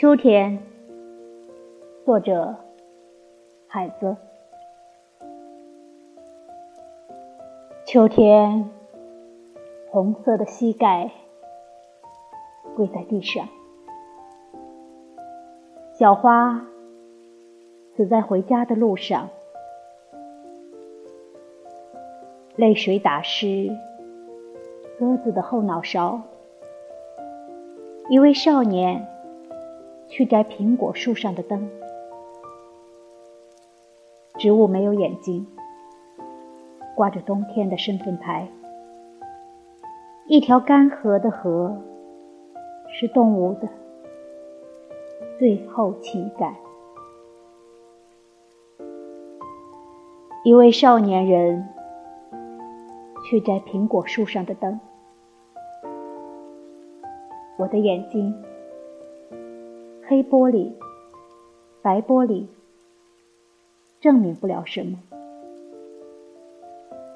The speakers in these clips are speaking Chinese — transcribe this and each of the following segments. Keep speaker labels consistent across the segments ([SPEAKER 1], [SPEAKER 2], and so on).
[SPEAKER 1] 秋天，作者海子。秋天，红色的膝盖跪在地上，小花死在回家的路上，泪水打湿鸽子的后脑勺。一位少年去摘苹果树上的灯，植物没有眼睛，挂着冬天的身份牌。一条干涸的河是动物的最后情感。一位少年人去摘苹果树上的灯。我的眼睛，黑玻璃、白玻璃，证明不了什么。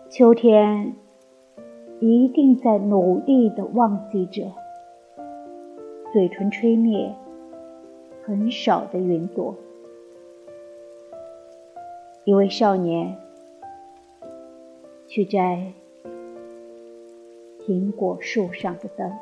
[SPEAKER 1] 秋天一定在努力的忘记着，嘴唇吹灭很少的云朵。一位少年去摘苹果树上的灯。